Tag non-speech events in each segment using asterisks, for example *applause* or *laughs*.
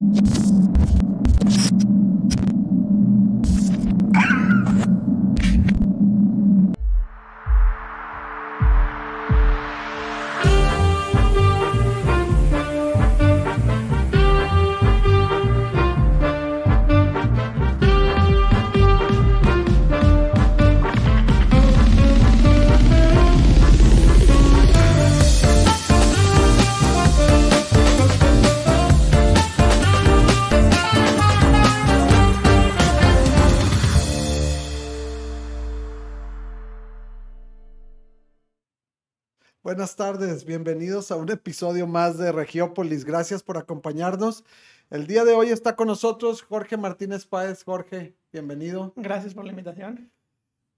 you Buenas tardes, bienvenidos a un episodio más de Regiópolis. Gracias por acompañarnos. El día de hoy está con nosotros Jorge Martínez Páez. Jorge, bienvenido. Gracias por la invitación.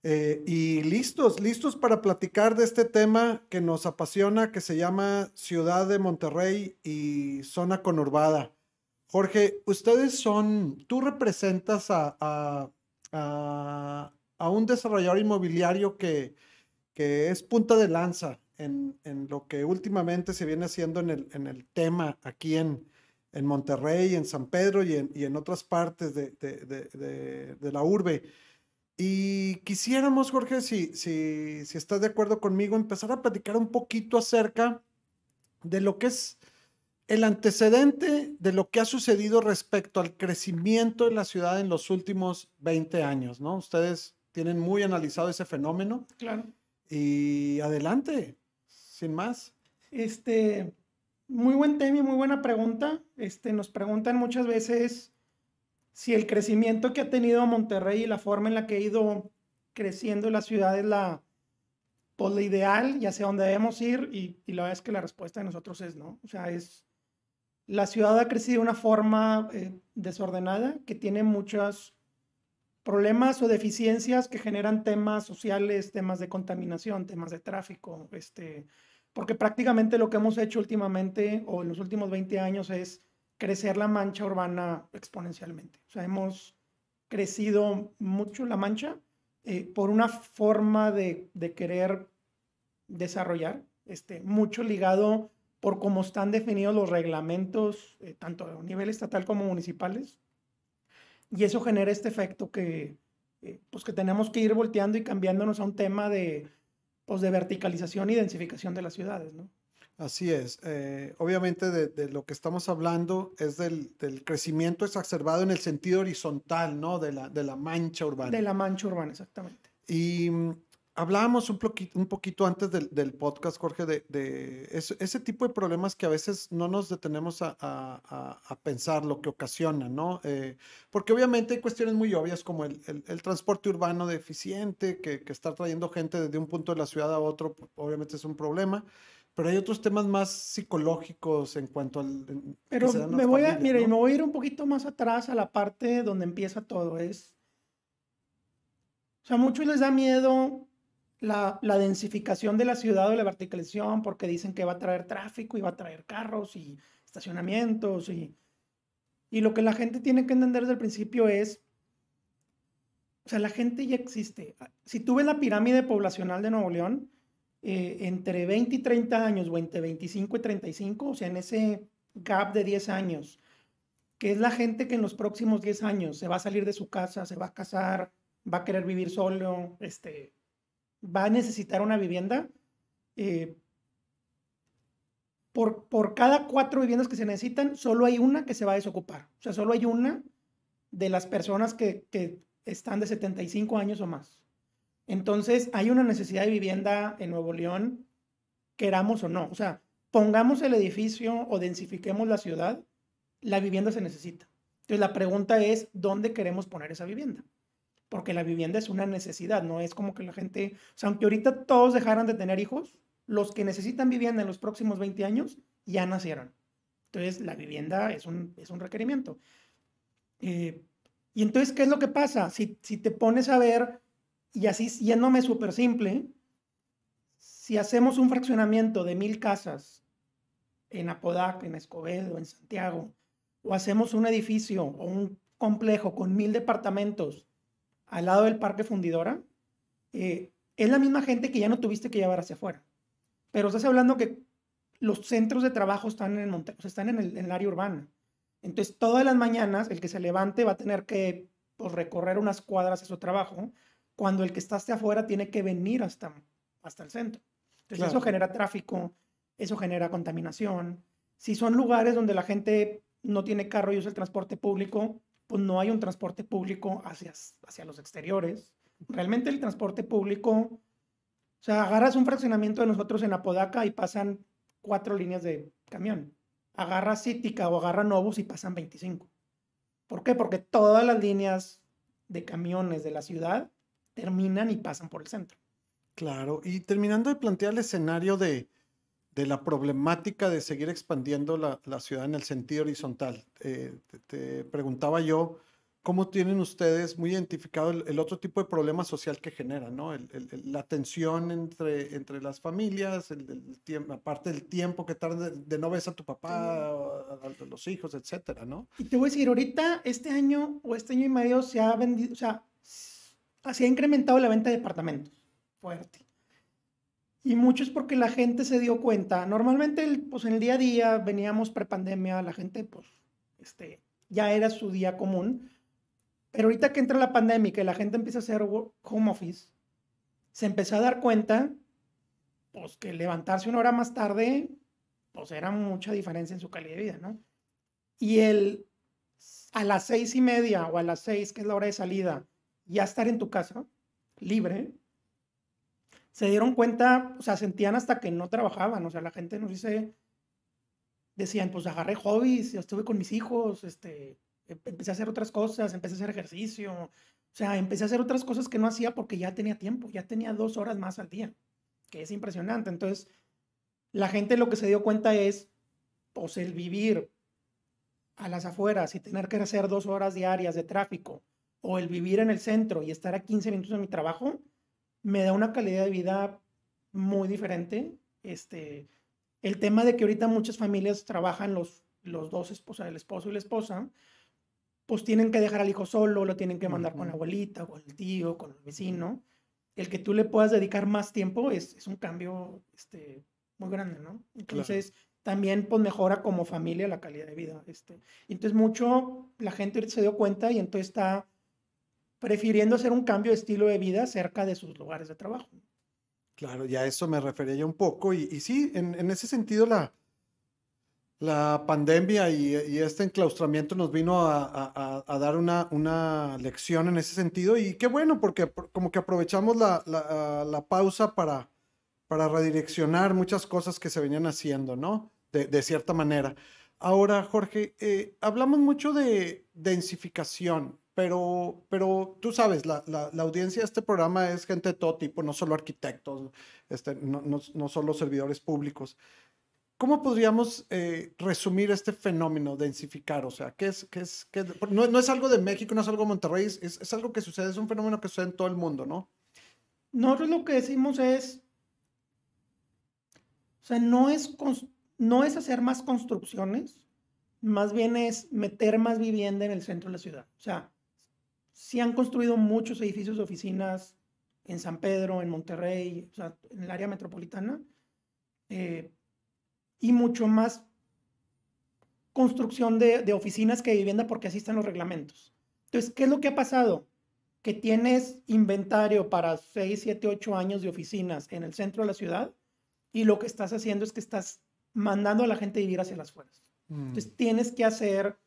Eh, y listos, listos para platicar de este tema que nos apasiona, que se llama Ciudad de Monterrey y zona conurbada. Jorge, ustedes son, tú representas a, a, a, a un desarrollador inmobiliario que, que es punta de lanza en, en, lo que últimamente se viene haciendo en el, en el tema aquí en, en, Monterrey, en San Pedro y en, y en otras partes de, de, de, de, la urbe. Y quisiéramos, Jorge, si, si, si estás de acuerdo conmigo, empezar a platicar un poquito acerca de lo que es el antecedente de lo que ha sucedido respecto al crecimiento de la ciudad en los últimos 20 años, ¿no? Ustedes tienen muy analizado ese fenómeno. Claro. Y adelante, sin más. Este, muy buen tema y muy buena pregunta. Este, nos preguntan muchas veces si el crecimiento que ha tenido Monterrey y la forma en la que ha ido creciendo la ciudad es la, pues, ideal y hacia dónde debemos ir. Y, y, la verdad es que la respuesta de nosotros es no. O sea, es la ciudad ha crecido de una forma eh, desordenada que tiene muchos problemas o deficiencias que generan temas sociales, temas de contaminación, temas de tráfico, este, porque prácticamente lo que hemos hecho últimamente o en los últimos 20 años es crecer la mancha urbana exponencialmente. O sea, hemos crecido mucho la mancha eh, por una forma de, querer desarrollar, este, mucho ligado por cómo están definidos los reglamentos, eh, tanto a nivel estatal como municipales. Y eso genera este efecto que, eh, pues que tenemos que ir volteando y cambiándonos a un tema de pues, de verticalización y densificación de las ciudades, ¿no? Así es. Eh, obviamente de, de, lo que estamos hablando es del, del, crecimiento exacerbado en el sentido horizontal, ¿no? De la, de la mancha urbana. De la mancha urbana, exactamente. Y hablábamos un poquito, un poquito antes del, del podcast, Jorge, de, de ese, ese, tipo de problemas que a veces no nos detenemos a, a, a pensar lo que ocasiona, ¿no? Eh, porque obviamente hay cuestiones muy obvias como el, el, el transporte urbano deficiente, que, que está trayendo gente desde un punto de la ciudad a otro, obviamente es un problema. Pero hay otros temas más psicológicos en cuanto al... En, Pero me voy, familias, a, mire, ¿no? me voy a ir un poquito más atrás a la parte donde empieza todo. Es, o sea, a muchos les da miedo la, densificación de la ciudad o la verticalización porque dicen que va a traer tráfico y va a traer carros y estacionamientos y, y lo que la gente tiene que entender desde el principio es, o sea, la gente ya existe. Si tú ves la pirámide poblacional de Nuevo León, eh, entre 20 y 30 años o entre 25 y 35, o sea, en ese gap de 10 años, que es la gente que en los próximos 10 años se va a salir de su casa, se va a casar, va a querer vivir solo, este, va a necesitar una vivienda, eh, por, por cada cuatro viviendas que se necesitan, solo hay una que se va a desocupar. O sea, solo hay una de las personas que, que están de 75 años o más. Entonces, hay una necesidad de vivienda en Nuevo León, queramos o no. O sea, pongamos el edificio o densifiquemos la ciudad, la vivienda se necesita. Entonces, la pregunta es, ¿dónde queremos poner esa vivienda? Porque la vivienda es una necesidad, no es como que la gente, o sea, aunque ahorita todos dejaran de tener hijos, los que necesitan vivienda en los próximos 20 años ya nacieron. Entonces, la vivienda es un, es un requerimiento. Eh, y entonces, ¿qué es lo que pasa? Si, si te pones a ver, y así yéndome súper simple, si hacemos un fraccionamiento de mil casas en Apodaca, en Escobedo, en Santiago, o hacemos un edificio o un complejo con mil departamentos al lado del Parque Fundidora, eh, es la misma gente que ya no tuviste que llevar hacia afuera. Pero estás hablando que los centros de trabajo están en Monte o sea, están en el, en el, área urbana. Entonces, todas las mañanas, el que se levante va a tener que pues, recorrer unas cuadras a su trabajo, cuando el que está hasta afuera tiene que venir hasta, hasta el centro. Entonces, eso genera tráfico, eso genera contaminación. Si son lugares donde la gente no tiene carro y usa el transporte público, pues no hay un transporte público hacia, hacia los exteriores. Realmente el transporte público, o sea, agarras un fraccionamiento de nosotros en Apodaca y pasan cuatro líneas de camión. Agarra Cítica o agarra Novus y pasan 25. ¿Por qué? Porque todas las líneas de camiones de la ciudad terminan y pasan por el centro. Claro, y terminando de plantear el escenario de, de la problemática de seguir expandiendo la, la ciudad en el sentido horizontal, eh, te, preguntaba yo, ¿cómo tienen ustedes muy identificado el, otro tipo de problema social que genera, ¿no? El, la tensión entre, entre las familias, el, tiempo, aparte del tiempo que tarda de, no ves a tu papá, a, a, los hijos, etcétera, ¿no? Y te voy a decir, ahorita, este año o este año y medio se ha vendido, o sea, se ha incrementado la venta de departamentos fuerte. Y mucho es porque la gente se dio cuenta. Normalmente, pues en el día a día veníamos prepandemia, la gente, pues, este, ya era su día común. Pero ahorita que entra la pandemia y la gente empieza a hacer home office, se empezó a dar cuenta, pues, que levantarse una hora más tarde, pues, era mucha diferencia en su calidad de vida, ¿no? Y el a las seis y media o a las seis, que es la hora de salida, ya estar en tu casa, libre, se dieron cuenta, o sea, sentían hasta que no trabajaban, o sea, la gente nos dice, decían, pues agarré hobbies, yo estuve con mis hijos, este, em, empecé a hacer otras cosas, empecé a hacer ejercicio, o sea, empecé a hacer otras cosas que no hacía porque ya tenía tiempo, ya tenía dos horas más al día, que es impresionante. Entonces, la gente lo que se dio cuenta es, pues el vivir a las afueras y tener que hacer dos horas diarias de tráfico, o el vivir en el centro y estar a 15 minutos de mi trabajo, me da una calidad de vida muy diferente. Este, el tema de que ahorita muchas familias trabajan los, los dos esposas, el esposo y la esposa, pues tienen que dejar al hijo solo, lo tienen que mandar con la abuelita, con el tío, con el vecino. El que tú le puedas dedicar más tiempo es, es un cambio este, muy grande, ¿no? Entonces, también pues mejora como familia la calidad de vida. Este. Entonces, mucho la gente se dio cuenta y entonces está prefiriendo hacer un cambio de estilo de vida cerca de sus lugares de trabajo. Claro, ya eso me refería yo un poco. Y, sí, en, ese sentido, la, la pandemia y, este enclaustramiento nos vino a, a, dar una, una lección en ese sentido. Y qué bueno, porque como que aprovechamos la, la, pausa para, para redireccionar muchas cosas que se venían haciendo, ¿no? De cierta manera. Ahora, Jorge, eh, hablamos mucho de densificación pero, pero tú sabes, la, la, audiencia de este programa es gente de todo tipo, no solo arquitectos, este, no, no, no solo servidores públicos. ¿Cómo podríamos eh, resumir este fenómeno, densificar? O sea, ¿qué es, qué es, qué, no, no, es algo de México, no es algo de Monterrey, es, es, algo que sucede, es un fenómeno que sucede en todo el mundo, ¿no? Nosotros lo que decimos es, o sea, no es, no es hacer más construcciones, más bien es meter más vivienda en el centro de la ciudad. O sea, sí han construido muchos edificios de oficinas en San Pedro, en Monterrey, o sea, en el área metropolitana, eh, y mucho más construcción de, de, oficinas que de vivienda porque así están los reglamentos. Entonces, ¿qué es lo que ha pasado? Que tienes inventario para 6, 7, 8 años de oficinas en el centro de la ciudad y lo que estás haciendo es que estás mandando a la gente a vivir hacia las fuerzas. Mm. Entonces, tienes que hacer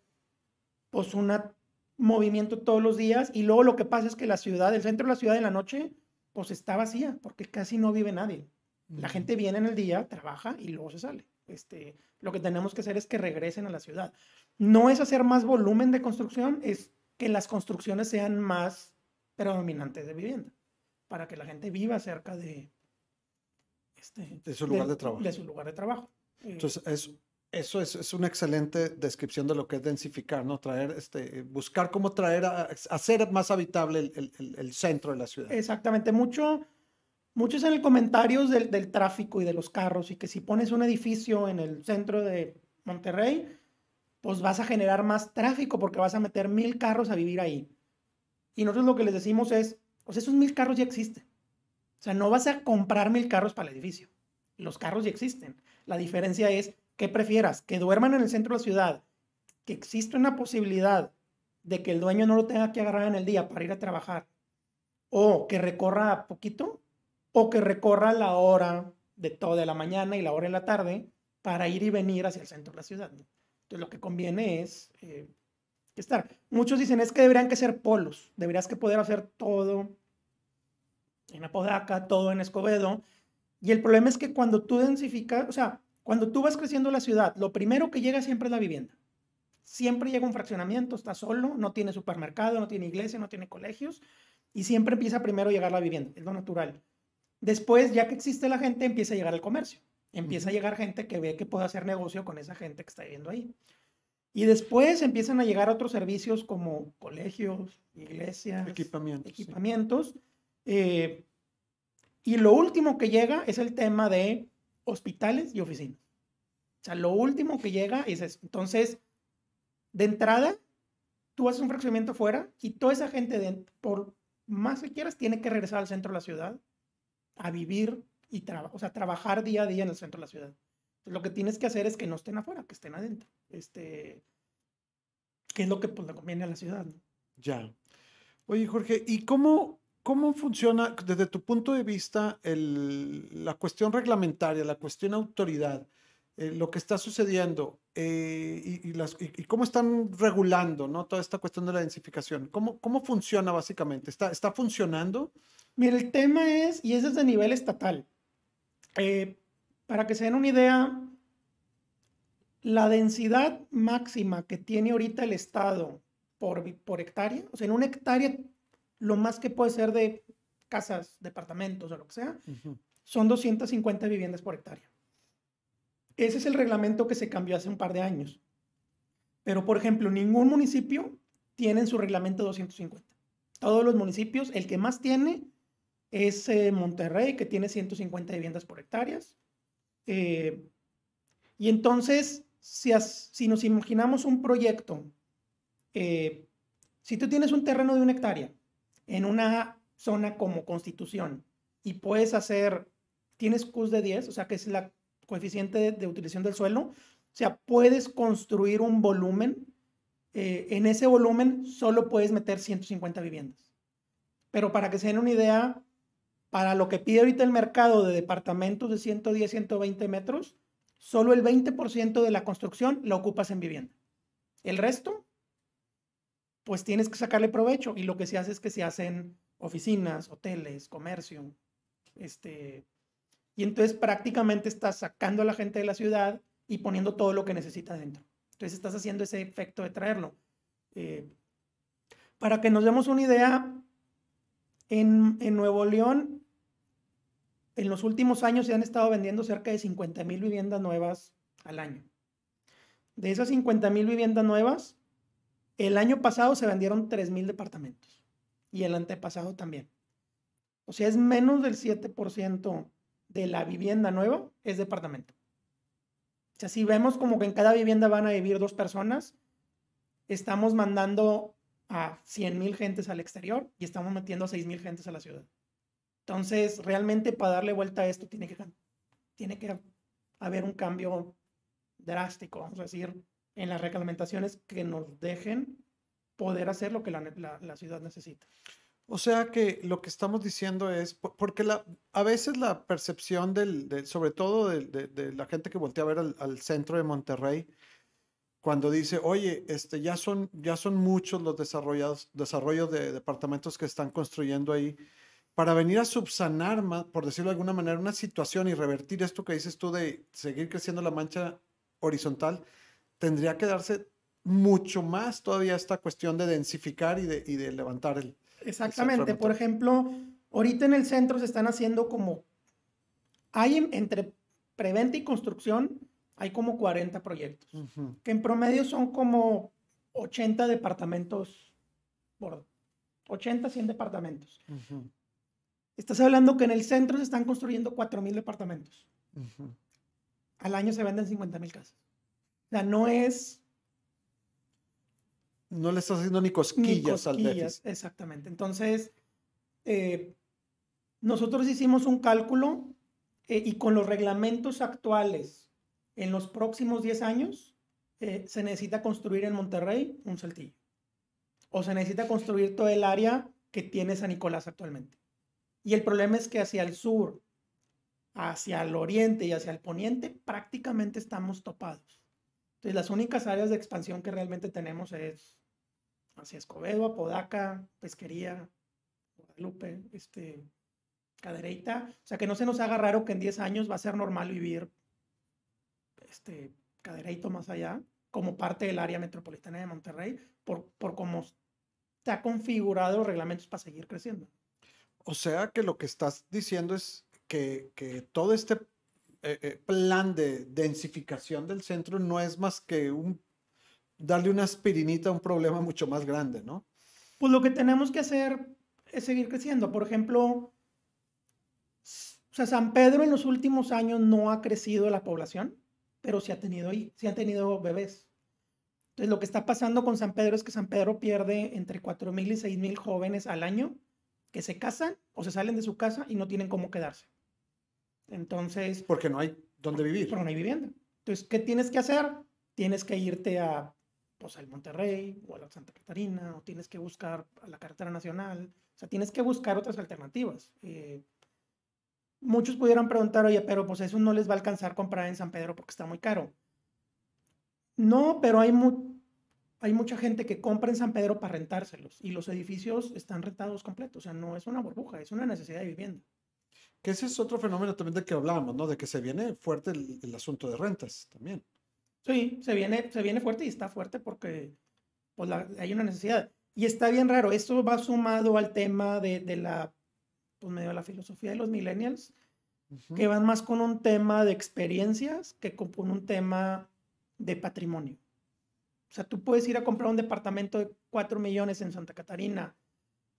pues una movimiento todos los días y luego lo que pasa es que la ciudad, el centro de la ciudad en la noche, pues está vacía porque casi no vive nadie. La gente viene en el día, trabaja y luego se sale. Este, lo que tenemos que hacer es que regresen a la ciudad. No es hacer más volumen de construcción, es que las construcciones sean más predominantes de vivienda, para que la gente viva cerca de, este, de su lugar de, de trabajo. De su lugar de trabajo. Entonces, es eso es, es, una excelente descripción de lo que es densificar, ¿no? Traer, este, buscar cómo traer, a, hacer más habitable el, el, el, centro de la ciudad. Exactamente, mucho, muchos en el comentarios del, del, tráfico y de los carros y que si pones un edificio en el centro de Monterrey, pues vas a generar más tráfico porque vas a meter mil carros a vivir ahí. Y nosotros lo que les decimos es, pues esos mil carros ya existen. O sea, no vas a comprar mil carros para el edificio. Los carros ya existen. La diferencia es ¿Qué prefieras? ¿Que duerman en el centro de la ciudad que existe una posibilidad de que el dueño no lo tenga que agarrar en el día para ir a trabajar, o que recorra poquito, o que recorra la hora de toda la mañana y la hora de la tarde para ir y venir hacia el centro de la ciudad. Entonces lo que conviene es eh, estar. Muchos dicen es que deberían que ser polos, deberías que poder hacer todo en Apodaca, todo en Escobedo. Y el problema es que cuando tú densificas, o sea, cuando tú vas creciendo la ciudad, lo primero que llega siempre es la vivienda. Siempre llega un fraccionamiento, está solo, no tiene supermercado, no tiene iglesia, no tiene colegios, y siempre empieza primero a llegar la vivienda, es lo natural. Después, ya que existe la gente, empieza a llegar el comercio. Empieza a llegar gente que ve que puede hacer negocio con esa gente que está viviendo ahí. Y después empiezan a llegar otros servicios como colegios, iglesias, equipamientos. equipamientos eh, y lo último que llega es el tema de hospitales y oficinas. O sea, lo último que llega es eso. Entonces, de entrada, tú haces un fraccionamiento fuera y toda esa gente, por más que quieras, tiene que regresar al centro de la ciudad a vivir y o sea, trabajar día a día en el centro de la ciudad. lo que tienes que hacer es que no estén afuera, que estén adentro. Este, que es lo que pues, le conviene a la ciudad. Ya. Oye, Jorge, ¿y cómo, cómo funciona desde tu punto de vista el, la cuestión reglamentaria, la cuestión autoridad? Eh, lo que está sucediendo eh, y, las, y, cómo están regulando ¿no? toda esta cuestión de la densificación. ¿Cómo, cómo funciona básicamente? ¿Está, ¿Está funcionando? Mira, el tema es, y es desde nivel estatal. Eh, para que se den una idea, la densidad máxima que tiene ahorita el Estado por, por hectárea, o sea, en una hectárea, lo más que puede ser de casas, departamentos o lo que sea, son 250 viviendas por hectárea. Ese es el reglamento que se cambió hace un par de años. Pero, por ejemplo, ningún municipio tiene en su reglamento 250. Todos los municipios, el que más tiene es eh, Monterrey, que tiene 150 viviendas por hectáreas. Eh, y entonces, si, si, nos imaginamos un proyecto, eh, si tú tienes un terreno de una hectárea en una zona como Constitución y puedes hacer, tienes CUS de 10, o sea, que es la coeficiente de, utilización del suelo, o sea, puedes construir un volumen. en ese volumen solo puedes meter 150 viviendas. Pero para que se den una idea, para lo que pide ahorita el mercado de departamentos de 110, 120 metros, solo el 20% de la construcción la ocupas en vivienda. El resto, pues tienes que sacarle provecho y lo que se hace es que se hacen oficinas, hoteles, comercio, este, y entonces prácticamente estás sacando a la gente de la ciudad y poniendo todo lo que necesita dentro. Entonces estás haciendo ese efecto de traerlo. Eh, para que nos demos una idea, en, en Nuevo León en los últimos años se han estado vendiendo cerca de 50 mil viviendas nuevas al año. De esas 50 mil viviendas nuevas, el año pasado se vendieron 3 mil departamentos y el antepasado también. O sea, es menos del 7% de la vivienda nueva es departamento. O sea, si vemos como que en cada vivienda van a vivir dos personas, estamos mandando a 100 mil gentes al exterior y estamos metiendo a 6 mil gentes a la ciudad. Entonces, realmente para darle vuelta a esto tiene que, tiene que haber un cambio drástico, vamos a decir, en las reglamentaciones que nos dejen poder hacer lo que la, ciudad necesita. O sea que lo que estamos diciendo es, porque la, a veces la percepción del, sobre todo de, la gente que voltea a ver al, centro de Monterrey, cuando dice, oye, este, ya, son, ya son muchos los desarrollados, desarrollos de departamentos que están construyendo ahí, para venir a subsanar, por decirlo de alguna manera, una situación y revertir esto que dices tú de seguir creciendo la mancha horizontal, tendría que darse mucho más todavía esta cuestión de densificar y de, y de levantar el... Exactamente, por ejemplo, ahorita en el centro se están haciendo como, hay entre preventa y construcción, hay como 40 proyectos, que en promedio son como 80 departamentos, por 80, 100 departamentos. Estás hablando que en el centro se están construyendo 4.000 departamentos. Al año se venden 50.000 casas. O sea, no es... No le estás haciendo ni cosquillas, al déficit. Exactamente. Entonces, eh, nosotros hicimos un cálculo eh, y con los reglamentos actuales, en los próximos 10 años, eh, se necesita construir en Monterrey un saltillo. O se necesita construir todo el área que tiene San Nicolás actualmente. Y el problema es que hacia el sur, hacia el oriente y hacia el poniente prácticamente estamos topados. Entonces las únicas áreas de expansión que realmente tenemos es hacia Escobedo, Apodaca, Pesquería, Guadalupe, este, Cadereyta. O sea, que no se nos haga raro que en 10 años va a ser normal vivir este, más allá, como parte del área metropolitana de Monterrey, por, por cómo está configurado los reglamentos para seguir creciendo. O sea que lo que estás diciendo es que, que todo este eh, eh, plan de densificación del centro no es más que darle una aspirinita a un problema mucho más grande, ¿no? Pues lo que tenemos que hacer es seguir creciendo. Por ejemplo, San Pedro en los últimos años no ha crecido la población, pero sí ha tenido, sí ha tenido bebés. Entonces, lo que está pasando con San Pedro es que San Pedro pierde entre 4.000 y 6.000 jóvenes al año que se casan o se salen de su casa y no tienen cómo quedarse. Entonces... Porque no hay dónde vivir. Porque no hay vivienda. Entonces, ¿qué tienes que hacer? Tienes que irte a, pues, al Monterrey o a la Santa Catarina, o tienes que buscar a la carretera nacional. O sea, tienes que buscar otras alternativas. Eh, muchos pudieran preguntar, oye, pero pues eso no les va a alcanzar comprar en San Pedro porque está muy caro. No, pero hay, hay mucha gente que compra en San Pedro para rentárselos y los edificios están rentados completos. O sea, no es una burbuja, es una necesidad de vivienda. Que ese es otro fenómeno también de que hablábamos, ¿no? De que se viene fuerte el, asunto de rentas también. Sí, se viene, se viene fuerte y está fuerte porque pues, hay una necesidad. Y está bien raro, esto va sumado al tema de, de la, pues medio de la filosofía de los millennials, que van más con un tema de experiencias que con un tema de patrimonio. O sea, tú puedes ir a comprar un departamento de 4 millones en Santa Catarina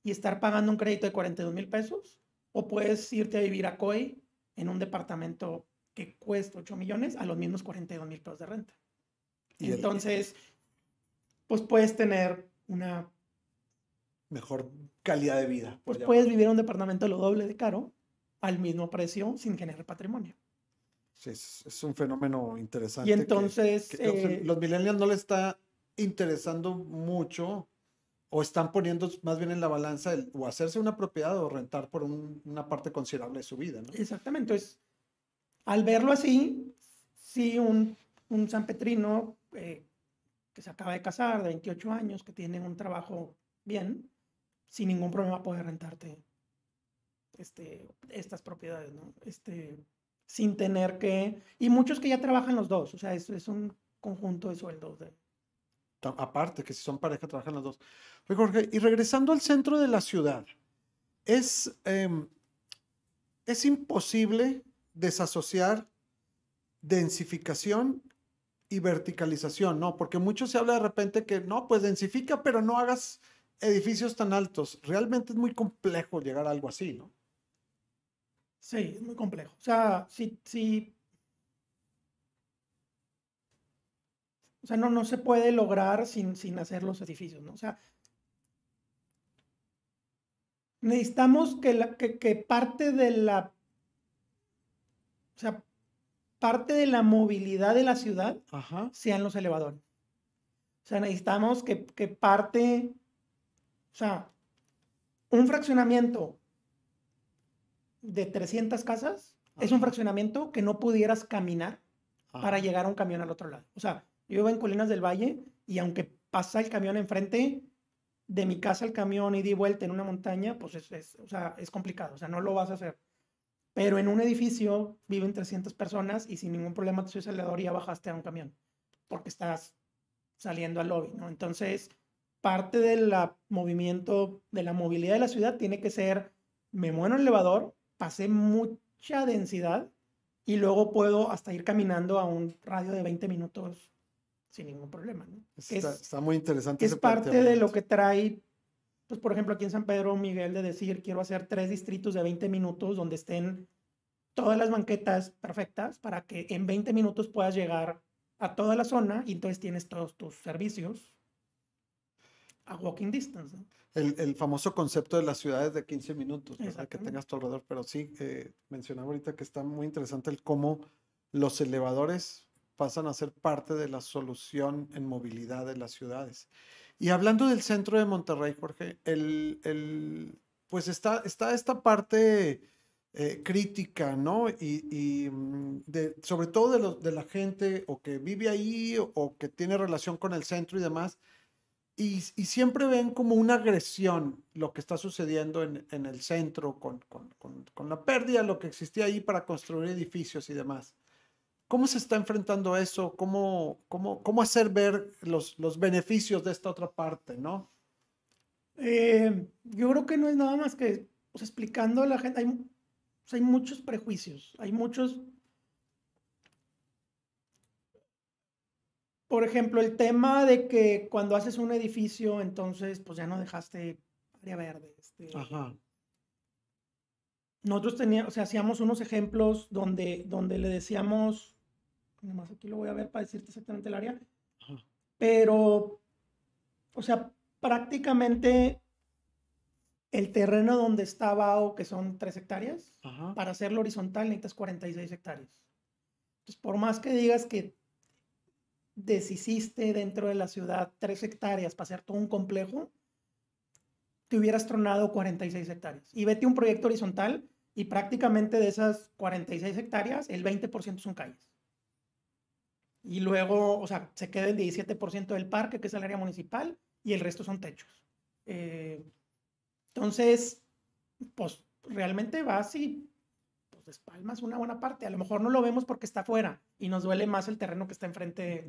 y estar pagando un crédito de 42 mil pesos o puedes irte a vivir a COI en un departamento que cuesta 8 millones a los mismos 42 mil pesos de renta. Y Entonces, pues puedes tener una mejor calidad de vida. Pues puedes vivir en un departamento lo doble de caro al mismo precio sin generar patrimonio. Sí, es, un fenómeno interesante. Y entonces... los, los millennials no les está interesando mucho o están poniendo más bien en la balanza el, o hacerse una propiedad o rentar por una parte considerable de su vida. ¿no? Exactamente. Entonces, al verlo así, sí, un, un San Petrino eh, que se acaba de casar, de 28 años, que tiene un trabajo bien, sin ningún problema puede rentarte este, estas propiedades, ¿no? Este, sin tener que... Y muchos que ya trabajan los dos, o sea, es, es un conjunto de sueldos de, aparte, que si son pareja trabajan los dos. Y regresando al centro de la ciudad, es, em, es imposible desasociar densificación y verticalización, ¿no? Porque mucho se habla de repente que no, pues densifica, pero no hagas edificios tan altos. Realmente es muy complejo llegar a algo así, ¿no? Sí, es muy complejo. O sea, si, si O sea, no, no se puede lograr sin, sin hacer los edificios, ¿no? O sea, necesitamos que, la, que, parte de la, o sea, parte de la movilidad de la ciudad sean los elevadores. O sea, necesitamos que, que parte, o sea, un fraccionamiento de 300 casas es un fraccionamiento que no pudieras caminar para llegar a un camión al otro lado. O sea, yo vivo en Colinas del Valle y aunque pasa el camión enfrente, de mi casa al camión y di vuelta en una montaña, pues es, o sea, es complicado, o sea, no lo vas a hacer. Pero en un edificio viven 300 personas y sin ningún problema subes al elevador y ya bajaste a un camión, porque estás saliendo al lobby, ¿no? Entonces, parte del movimiento, de la movilidad de la ciudad tiene que ser, me muevo en el elevador, pasé mucha densidad y luego puedo hasta ir caminando a un radio de 20 minutos sin ningún problema. ¿no? Está, muy interesante. Es parte de lo que trae, pues por ejemplo, aquí en San Pedro Miguel, de decir, quiero hacer tres distritos de 20 minutos donde estén todas las banquetas perfectas para que en 20 minutos puedas llegar a toda la zona y entonces tienes todos tus servicios a walking distance. El, el, famoso concepto de las ciudades de 15 minutos, que tengas tu alrededor, pero sí, eh, mencionaba ahorita que está muy interesante el cómo los elevadores pasan a ser parte de la solución en movilidad de las ciudades. Y hablando del centro de Monterrey, Jorge, el, el pues está, está esta parte eh, crítica, ¿no? Y, mm, de, sobre todo de, de, la gente o que vive ahí o, que tiene relación con el centro y demás. Y, y, siempre ven como una agresión lo que está sucediendo en, en el centro con, con, con, con, la pérdida, lo que existía ahí para construir edificios y demás. ¿Cómo se está enfrentando eso? ¿Cómo, cómo, cómo hacer ver los, los beneficios de esta otra parte, no? Eh, yo creo que no es nada más que pues, explicando a la gente. Hay, hay muchos prejuicios, hay muchos... Por ejemplo, el tema de que cuando haces un edificio, entonces pues ya no dejaste área verde. Este, Ajá. Nosotros teníamos, o sea, hacíamos unos ejemplos donde, donde le decíamos, más aquí lo voy a ver para decirte exactamente el área, pero, o sea, prácticamente el terreno donde estaba o que son 3 hectáreas, para hacerlo horizontal necesitas 46 hectáreas. Entonces, por más que digas que deshiciste dentro de la ciudad 3 hectáreas para hacer todo un complejo, te hubieras tronado 46 hectáreas. Y vete un proyecto horizontal y prácticamente de esas 46 hectáreas, el 20% son calles. Y luego, o sea, se queda el 17% del parque, que es el área municipal, y el resto son techos. Eh, entonces, pues realmente vas y pues despalmas una buena parte. A lo mejor no lo vemos porque está afuera y nos duele más el terreno que está enfrente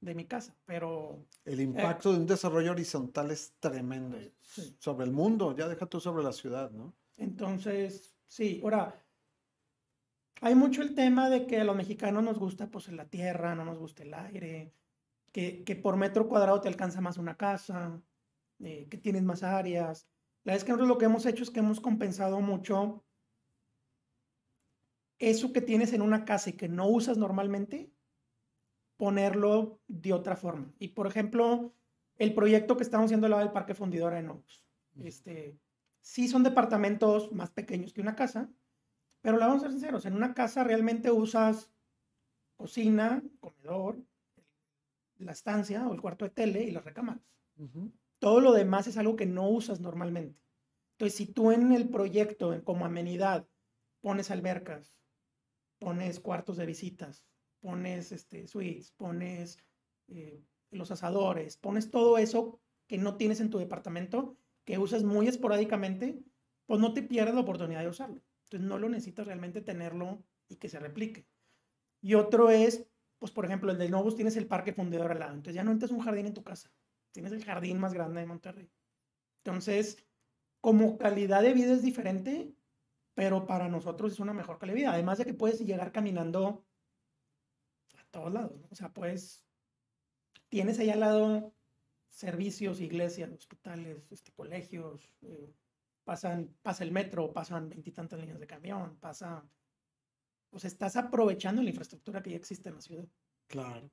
de mi casa, pero... El impacto de un desarrollo horizontal es tremendo sobre el mundo, ya deja tú sobre la ciudad, ¿no? Entonces, sí, ahora, hay mucho el tema de que a los mexicanos nos gusta pues la tierra, no nos gusta el aire, que, que por metro cuadrado te alcanza más una casa, eh, que tienes más áreas. La verdad es que nosotros lo que hemos hecho es que hemos compensado mucho eso que tienes en una casa y que no usas normalmente, ponerlo de otra forma. Y por ejemplo, el proyecto que estamos haciendo al lado del Parque Fundidora en Oaks. Este, sí son departamentos más pequeños que una casa, pero la vamos a ser sinceros, en una casa realmente usas cocina, comedor, la estancia o el cuarto de tele y las recámaras. Todo lo demás es algo que no usas normalmente. Entonces, si tú en el proyecto, como amenidad, pones albercas, pones cuartos de visitas, pones este, suites, pones eh, los asadores, pones todo eso que no tienes en tu departamento, que usas muy esporádicamente, pues no te pierdes la oportunidad de usarlo. Entonces, no lo necesitas realmente tenerlo y que se replique. Y otro es, pues por ejemplo, el de Novus tienes el parque fundidor al lado. Entonces ya no entras un jardín en tu casa tienes el jardín más grande de Monterrey. Entonces, como calidad de vida es diferente, pero para nosotros es una mejor calidad de vida. Además de que puedes llegar caminando a todos lados. O sea, pues tienes ahí al lado servicios, iglesias, hospitales, este, colegios, eh, pasan, pasa el metro, pasan veintitantas líneas de camión, pasa... O sea, estás aprovechando la infraestructura que ya existe en la ciudad. Claro.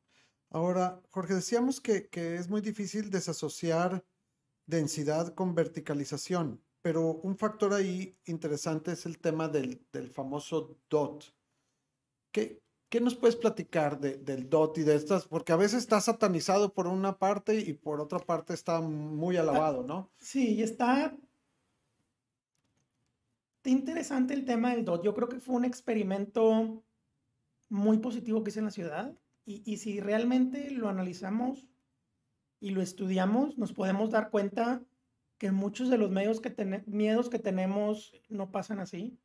Ahora, Jorge, decíamos que, es muy difícil desasociar densidad con verticalización, pero un factor ahí interesante es el tema del, famoso DOT. ¿Qué, ¿Qué, nos puedes platicar del DOT y de estas? Porque a veces está satanizado por una parte y por otra parte está muy alabado, ¿no? Sí, y está interesante el tema del DOT. Yo creo que fue un experimento muy positivo que hice en la ciudad. Y, si realmente lo analizamos y lo estudiamos, nos podemos dar cuenta que muchos de los medios que miedos que tenemos no pasan así.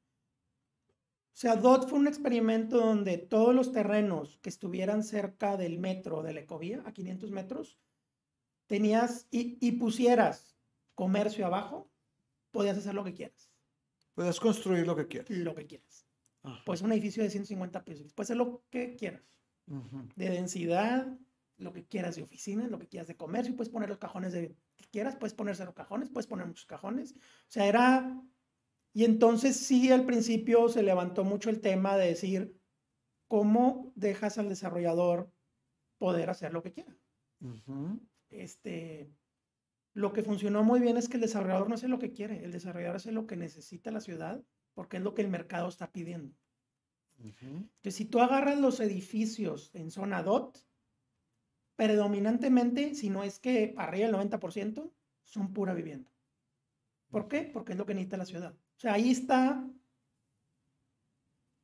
O sea, DOT fue un experimento donde todos los terrenos que estuvieran cerca del metro de la ecovía, a 500 metros, tenías y, pusieras comercio abajo, podías hacer lo que quieras. Puedes construir lo que quieras. Lo que quieras. Pues un edificio de 150 pisos. Puedes hacer lo que quieras de densidad, lo que quieras de oficina, lo que quieras de comercio, puedes poner los cajones de que quieras, puedes poner cero cajones, puedes poner muchos cajones. O sea, era... Y entonces sí, al principio se levantó mucho el tema de decir, ¿cómo dejas al desarrollador poder hacer lo que quiera? Este, lo que funcionó muy bien es que el desarrollador no hace lo que quiere, el desarrollador hace lo que necesita la ciudad porque es lo que el mercado está pidiendo. Entonces, si tú agarras los edificios en zona DOT, predominantemente, si no es que arriba del 90%, son pura vivienda. ¿Por qué? Porque es lo que necesita la ciudad. O sea, ahí está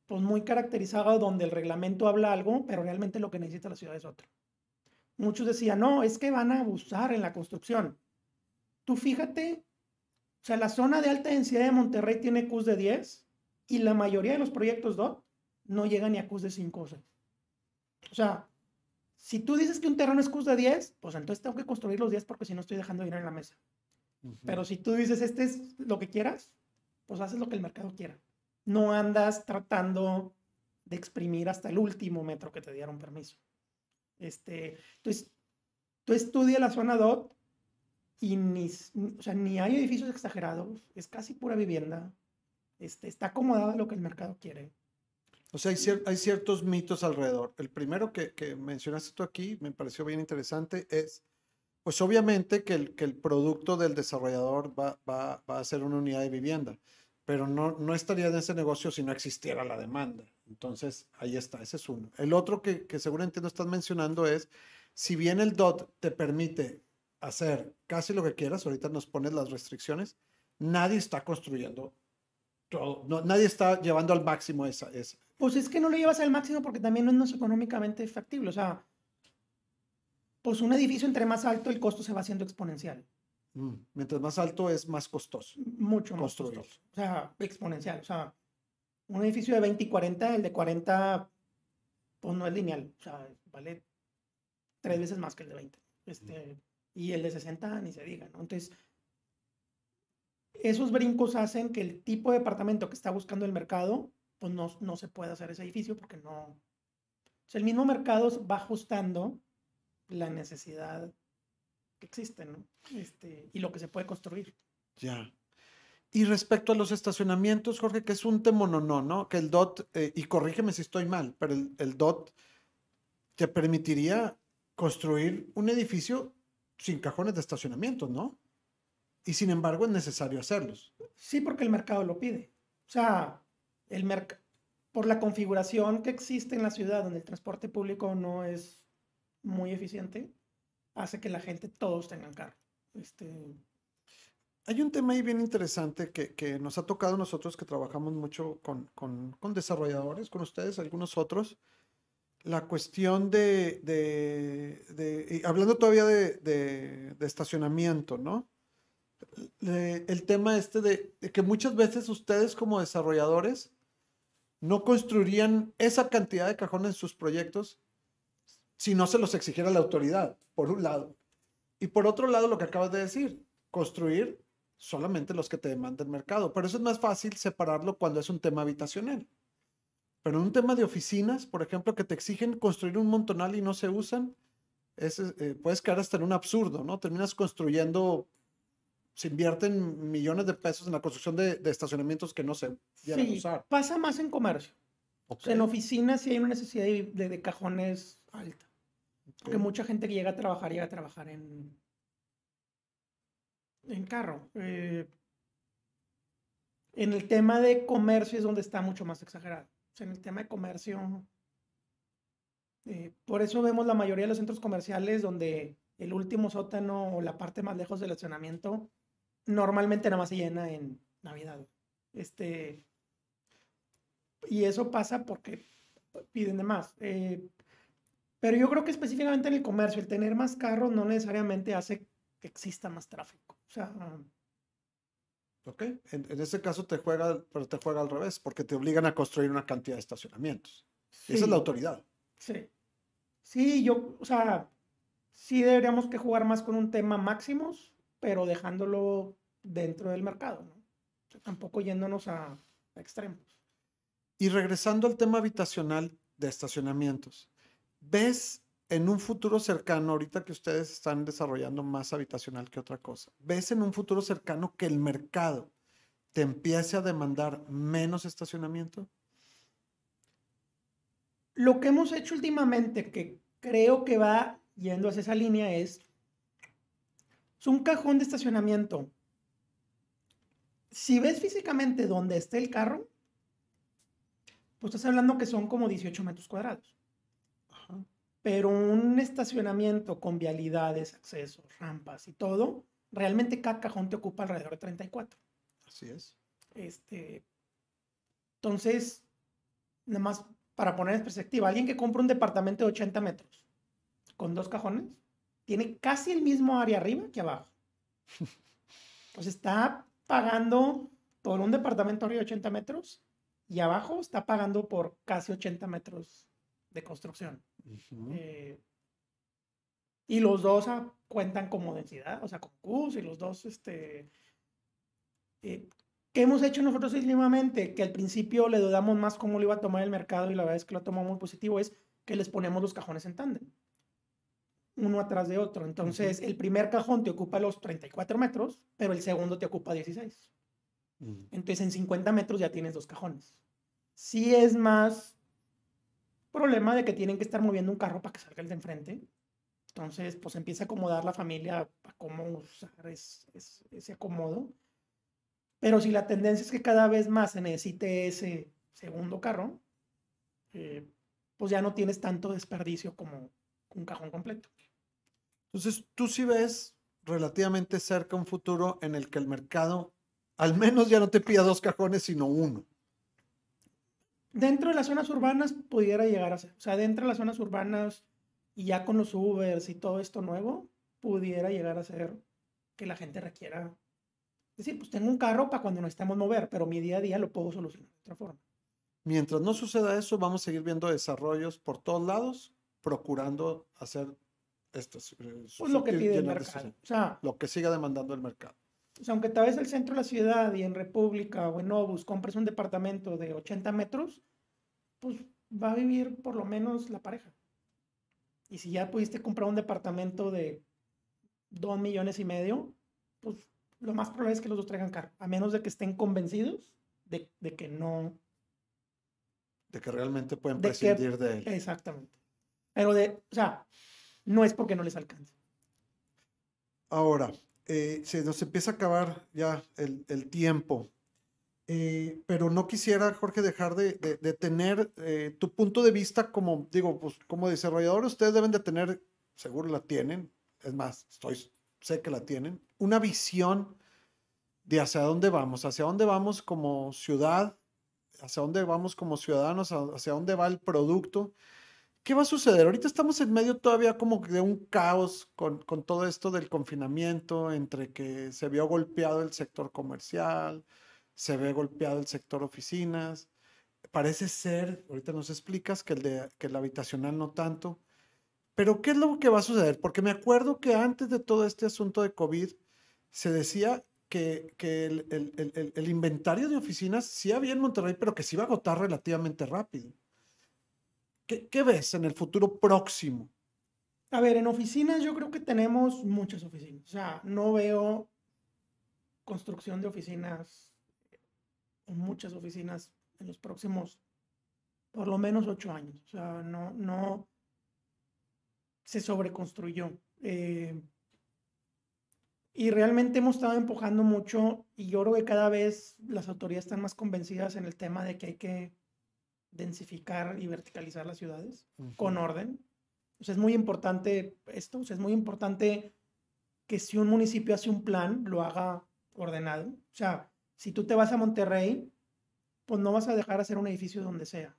pues muy caracterizado donde el reglamento habla algo, pero realmente lo que necesita la ciudad es otro. Muchos decían, no, es que van a abusar en la construcción. Tú fíjate, o sea, la zona de alta densidad de Monterrey tiene CUS de 10 y la mayoría de los proyectos DOT no llegan ni a CUS de 5 o 6. O sea, si tú dices que un terreno es CUS de 10, pues entonces tengo que construir los 10 porque si no estoy dejando dinero en la mesa. Pero si tú dices, este es lo que quieras, pues haces lo que el mercado quiera. No andas tratando de exprimir hasta el último metro que te dieron permiso. Este, entonces, tú estudias la zona DOT y ni, ni hay edificios exagerados, es casi pura vivienda. Este, está acomodado lo que el mercado quiere. O sea, hay, hay ciertos mitos alrededor. El primero que, que, mencionaste tú aquí, me pareció bien interesante, es, pues obviamente que el, que el producto del desarrollador va, va, va, a ser una unidad de vivienda, pero no, no estaría en ese negocio si no existiera la demanda. Entonces, ahí está, ese es uno. El otro que, que seguramente no estás mencionando es, si bien el DOT te permite hacer casi lo que quieras, ahorita nos pones las restricciones, nadie está construyendo todo, no, nadie está llevando al máximo esa, esa. Pues es que no lo llevas al máximo porque también no es económicamente factible, o sea, pues un edificio entre más alto el costo se va haciendo exponencial. Mm, mientras más alto es más costoso. Mucho más costoso. O sea, exponencial. O sea, un edificio de 20 y 40, el de 40, pues no es lineal. O sea, vale tres veces más que el de 20. Este, y el de 60 ni se diga, ¿no? Entonces, esos brincos hacen que el tipo de departamento que está buscando el mercado, pues no, no se pueda hacer ese edificio porque no... O sea, el mismo mercado va ajustando la necesidad que existe, ¿no? Este, y lo que se puede construir. Ya. Y respecto a los estacionamientos, Jorge, que es un temonono, ¿no? Que el DOT, eh, y corrígeme si estoy mal, pero el DOT te permitiría construir un edificio sin cajones de estacionamiento, ¿no? Y sin embargo es necesario hacerlos. Sí, porque el mercado lo pide. O sea, el por la configuración que existe en la ciudad donde el transporte público no es muy eficiente, hace que la gente todos tengan carro. Este... Hay un tema ahí bien interesante que, que nos ha tocado a nosotros que trabajamos mucho con, con, con desarrolladores, con ustedes, algunos otros, la cuestión de, de, hablando todavía de, de estacionamiento, ¿no? el tema este de, que muchas veces ustedes como desarrolladores no construirían esa cantidad de cajones en sus proyectos si no se los exigiera la autoridad, por un lado. Y por otro lado, lo que acabas de decir, construir solamente los que te demanda el mercado. Pero eso es más fácil separarlo cuando es un tema habitacional. Pero en un tema de oficinas, por ejemplo, que te exigen construir un montonal y no se usan, es, eh, puedes caer hasta en un absurdo, ¿no? Terminas construyendo, se invierten millones de pesos en la construcción de, de estacionamientos que no se llegan sí, a usar. Pasa más en comercio. Okay. en oficinas sí hay una necesidad de, de, de cajones alta. Okay. Porque mucha gente que llega a trabajar, llega a trabajar en, en carro. Eh, en el tema de comercio es donde está mucho más exagerado en el tema de comercio. Eh, por eso vemos la mayoría de los centros comerciales donde el último sótano o la parte más lejos del estacionamiento normalmente nada más se llena en Navidad. Este, y eso pasa porque piden de más. Eh, pero yo creo que específicamente en el comercio, el tener más carros no necesariamente hace que exista más tráfico. O sea, Ok, en, en, ese caso te juega, pero te juega al revés, porque te obligan a construir una cantidad de estacionamientos. Sí. Esa es la autoridad. Sí. Sí, yo, o sea, sí deberíamos que jugar más con un tema máximos, pero dejándolo dentro del mercado, ¿no? O sea, tampoco yéndonos a, a extremos. Y regresando al tema habitacional de estacionamientos, ¿ves en un futuro cercano, ahorita que ustedes están desarrollando más habitacional que otra cosa, ¿ves en un futuro cercano que el mercado te empiece a demandar menos estacionamiento? Lo que hemos hecho últimamente, que creo que va yendo hacia esa línea, es, es un cajón de estacionamiento. Si ves físicamente dónde está el carro, pues estás hablando que son como 18 metros cuadrados. Pero un estacionamiento con vialidades, accesos, rampas y todo, realmente cada cajón te ocupa alrededor de 34. Así es. Este, entonces, nada más para poner en perspectiva, alguien que compra un departamento de 80 metros con dos cajones, tiene casi el mismo área arriba que abajo. *laughs* Pues está pagando por un departamento arriba de 80 metros y abajo está pagando por casi 80 metros de construcción. Eh, y los dos ah, cuentan como densidad, o sea, con CUS y los dos, este... Eh, ¿Qué hemos hecho nosotros últimamente? Que al principio le dudamos más cómo lo iba a tomar el mercado y la verdad es que lo ha tomado muy positivo, es que les ponemos los cajones en tándem, uno atrás de otro. Entonces, el primer cajón te ocupa los 34 metros, pero el segundo te ocupa 16. Entonces, en 50 metros ya tienes dos cajones. Sí es más problema de que tienen que estar moviendo un carro para que salga el de enfrente. Entonces, pues empieza a acomodar la familia a cómo usar ese acomodo. Pero si la tendencia es que cada vez más se necesite ese segundo carro, eh, pues ya no tienes tanto desperdicio como un cajón completo. Entonces, tú sí ves relativamente cerca un futuro en el que el mercado al menos ya no te pida dos cajones, sino uno. Dentro de las zonas urbanas pudiera llegar a ser. O sea, dentro de las zonas urbanas y ya con los Ubers y todo esto nuevo, pudiera llegar a ser que la gente requiera decir, pues tengo un carro para cuando nos estemos mover, pero mi día a día lo puedo solucionar de otra forma. Mientras no suceda eso, vamos a seguir viendo desarrollos por todos lados, procurando hacer estos. Eh, pues lo que pide el mercado. O sea, lo que siga demandando el mercado. O sea, aunque tal vez el centro de la ciudad y en República o en Novus compres un departamento de 80 metros, pues va a vivir por lo menos la pareja. Y si ya pudiste comprar un departamento de 2 millones y medio, pues lo más probable es que los dos traigan carro, a menos de que estén convencidos de, que no. De que realmente pueden prescindir de él. Exactamente. Pero de, o sea, no es porque no les alcance. Ahora, eh, se nos empieza a acabar ya el, tiempo. Eh, pero no quisiera, Jorge, dejar de, tener eh, tu punto de vista como, digo, pues como desarrollador, ustedes deben de tener, seguro la tienen, es más, estoy sé que la tienen, una visión de hacia dónde vamos, hacia dónde vamos como ciudad, hacia dónde vamos como ciudadanos, hacia dónde va el producto. ¿Qué va a suceder? Ahorita estamos en medio todavía como de un caos con, con todo esto del confinamiento, entre que se vio golpeado el sector comercial, se ve golpeado el sector oficinas. Parece ser, ahorita nos explicas que el, de, que el habitacional no tanto. Pero ¿qué es lo que va a suceder? Porque me acuerdo que antes de todo este asunto de COVID se decía que, que el, el, el, inventario de oficinas sí había en Monterrey, pero que se iba a agotar relativamente rápido. ¿Qué, ¿Qué, ves en el futuro próximo? A ver, en oficinas yo creo que tenemos muchas oficinas. O sea, no veo construcción de oficinas, muchas oficinas en los próximos, por lo menos ocho años. O sea, no, no, se sobreconstruyó. Eh, y realmente hemos estado empujando mucho y yo creo que cada vez las autoridades están más convencidas en el tema de que hay que densificar y verticalizar las ciudades con orden. O sea, es muy importante esto, o sea, es muy importante que si un municipio hace un plan, lo haga ordenado. O sea, si tú te vas a Monterrey, pues no vas a dejar hacer un edificio donde sea,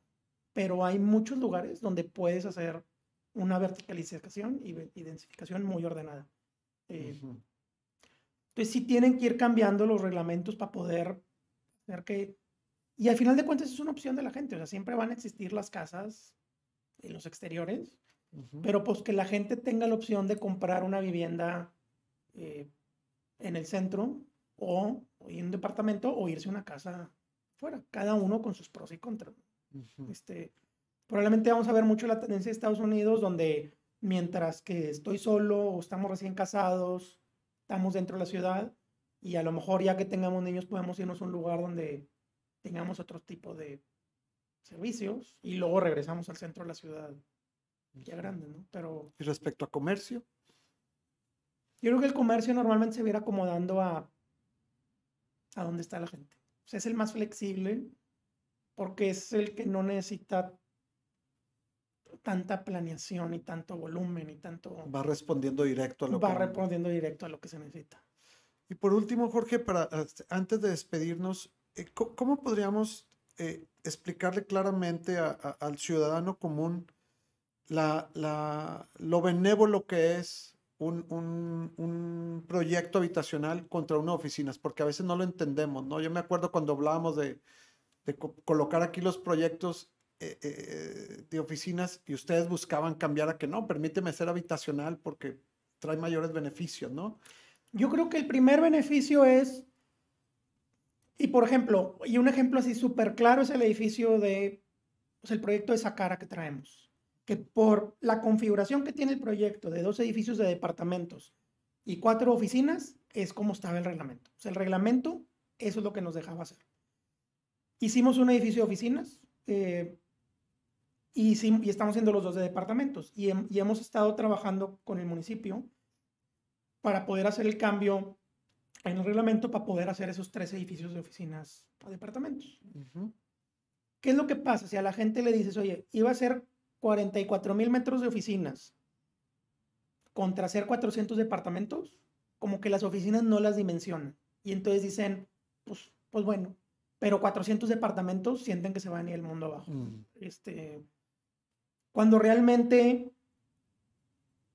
pero hay muchos lugares donde puedes hacer una verticalización y, densificación muy ordenada. Eh, entonces sí tienen que ir cambiando los reglamentos para poder hacer que... Y al final de cuentas es una opción de la gente, o sea, siempre van a existir las casas en los exteriores, pero pues que la gente tenga la opción de comprar una vivienda eh, en el centro o, en un departamento o irse a una casa fuera, cada uno con sus pros y contras. este, Probablemente vamos a ver mucho la tendencia de Estados Unidos, donde mientras que estoy solo o estamos recién casados, estamos dentro de la ciudad y a lo mejor ya que tengamos niños podemos irnos a un lugar donde tengamos otro tipo de servicios y luego regresamos al centro de la ciudad ya grande, ¿no? Pero... ¿Y respecto a comercio? Yo creo que el comercio normalmente se viera acomodando a, a dónde está la gente. O sea, es el más flexible porque es el que no necesita tanta planeación y tanto volumen y tanto... Va respondiendo directo a lo va que... Va respondiendo directo a lo que se necesita. Y por último, Jorge, para, este, antes de despedirnos, ¿cómo podríamos eh, explicarle claramente al ciudadano común la, la, lo benévolo que es un, un, proyecto habitacional contra una oficinas? Porque a veces no lo entendemos, ¿no? Yo me acuerdo cuando hablábamos de, de colocar aquí los proyectos eh, eh, de oficinas y ustedes buscaban cambiar a que no, permíteme ser habitacional porque trae mayores beneficios, ¿no? Yo creo que el primer beneficio es, y por ejemplo, y un ejemplo así súper claro es el edificio de, pues el proyecto de Sacara que traemos, que por la configuración que tiene el proyecto de dos edificios de departamentos y cuatro oficinas, es como estaba el reglamento. O sea, el reglamento, eso es lo que nos dejaba hacer. Hicimos un edificio de oficinas, eh, y, y, estamos haciendo los dos de departamentos. Y, y, hemos estado trabajando con el municipio para poder hacer el cambio en el reglamento para poder hacer esos tres edificios de oficinas a departamentos. ¿Qué es lo que pasa? Si a la gente le dices, oye, iba a ser 44 mil metros de oficinas contra hacer 400 departamentos, como que las oficinas no las dimensionan. Y entonces dicen, pues, pues bueno, pero 400 departamentos sienten que se van a ir el mundo abajo. Mm. Este, cuando realmente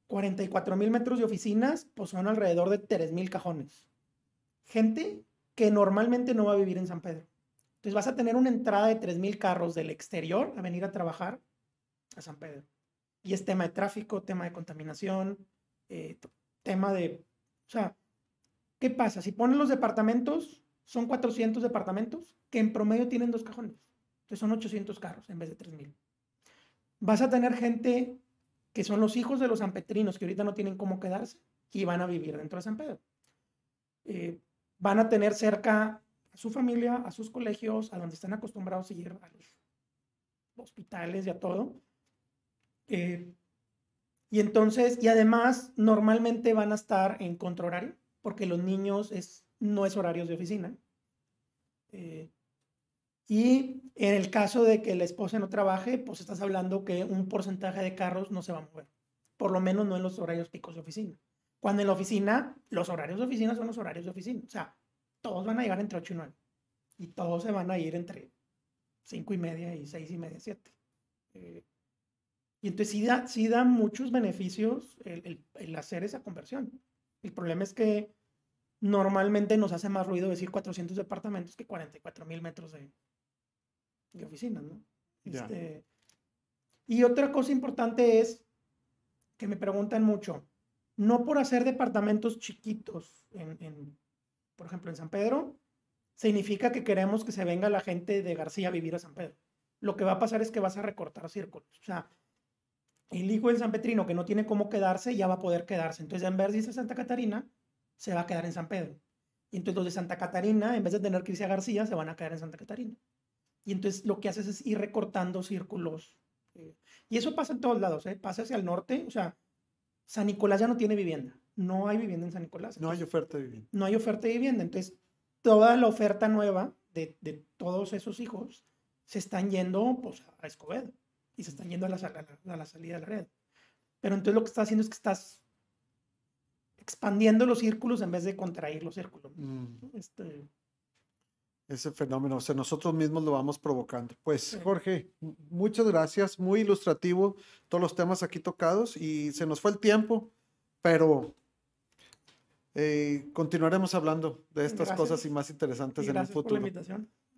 44 mil metros de oficinas, pues son alrededor de 3 mil cajones. Gente que normalmente no va a vivir en San Pedro. Entonces vas a tener una entrada de 3 mil carros del exterior a venir a trabajar a San Pedro. Y es tema de tráfico, tema de contaminación, eh, tema de... O sea, ¿qué pasa? Si ponen los departamentos, son 400 departamentos que en promedio tienen dos cajones. Entonces son 800 carros en vez de 3 mil vas a tener gente que son los hijos de los sanpetrinos que ahorita no tienen cómo quedarse y van a vivir dentro de San Pedro. Eh, van a tener cerca a su familia, a sus colegios, a donde están acostumbrados a ir a los hospitales y a todo. Eh, y entonces, y además, normalmente van a estar en contrahorario, porque los niños es, no es horarios de oficina. Eh, y en el caso de que la esposa no trabaje, pues estás hablando que un porcentaje de carros no se va a mover. Por lo menos no en los horarios picos de oficina. Cuando en la oficina, los horarios de oficina son los horarios de oficina. O sea, todos van a llegar entre 8 y 9. Y todos se van a ir entre 5 y media y 6 y media, 7. Eh, y entonces sí da, sí da muchos beneficios el, el, hacer esa conversión. El problema es que normalmente nos hace más ruido decir 400 departamentos que 44 mil metros de, de oficinas, ¿no? Este, y otra cosa importante es que me preguntan mucho, no por hacer departamentos chiquitos, por ejemplo, en San Pedro, significa que queremos que se venga la gente de García a vivir a San Pedro. Lo que va a pasar es que vas a recortar círculos. O sea, el hijo del San Petrino que no tiene cómo quedarse ya va a poder quedarse. Entonces, en vez de irse a Santa Catarina, se va a quedar en San Pedro. Y entonces los de Santa Catarina, en vez de tener que irse a García, se van a quedar en Santa Catarina. Y entonces lo que haces es ir recortando círculos. Eh, y eso pasa en todos lados, ¿eh? pasa hacia el norte. O sea, San Nicolás ya no tiene vivienda. No hay vivienda en San Nicolás. no hay oferta de vivienda. No hay oferta de vivienda. Entonces, toda la oferta nueva de, de todos esos hijos se están yendo pues, a Escobedo y se están yendo a la, a la, salida de la red. Pero entonces lo que estás haciendo es que estás expandiendo los círculos en vez de contraer los círculos. Mm. Este, ese fenómeno, o sea, nosotros mismos lo vamos provocando. Pues Jorge, muchas gracias, muy ilustrativo todos los temas aquí tocados y se nos fue el tiempo, pero eh, continuaremos hablando de estas cosas y más interesantes en el futuro.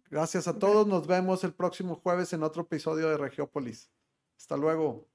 Gracias a todos, nos vemos el próximo jueves en otro episodio de Regiópolis. Hasta luego.